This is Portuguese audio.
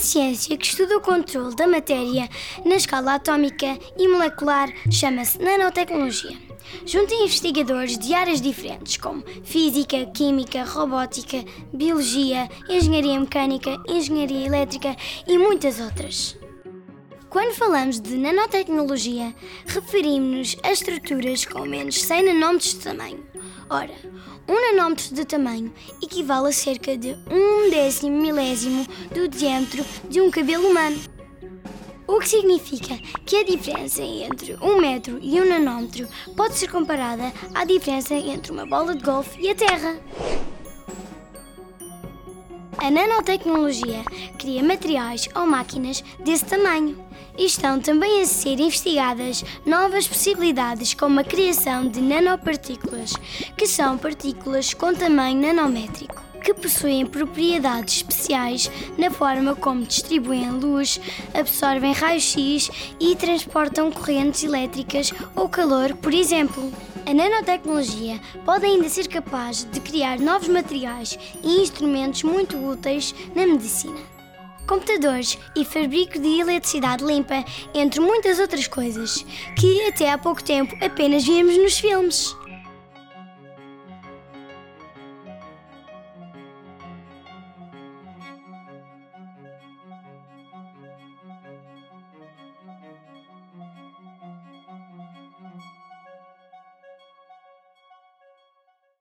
ciência que estuda o controle da matéria na escala atómica e molecular chama-se nanotecnologia. Junta investigadores de áreas diferentes como física, química, robótica, biologia, engenharia mecânica, engenharia elétrica e muitas outras. Quando falamos de nanotecnologia, referimos-nos a estruturas com menos 100 nanómetros de tamanho. Ora, um nanómetro de tamanho equivale a cerca de um décimo milésimo do diâmetro de um cabelo humano. O que significa que a diferença entre um metro e um nanómetro pode ser comparada à diferença entre uma bola de golfe e a Terra. A nanotecnologia cria materiais ou máquinas desse tamanho e estão também a ser investigadas novas possibilidades como a criação de nanopartículas, que são partículas com tamanho nanométrico que possuem propriedades especiais na forma como distribuem luz, absorvem raios-x e transportam correntes elétricas ou calor, por exemplo. A nanotecnologia pode ainda ser capaz de criar novos materiais e instrumentos muito úteis na medicina. Computadores e fabrico de eletricidade limpa, entre muitas outras coisas, que até há pouco tempo apenas víamos nos filmes.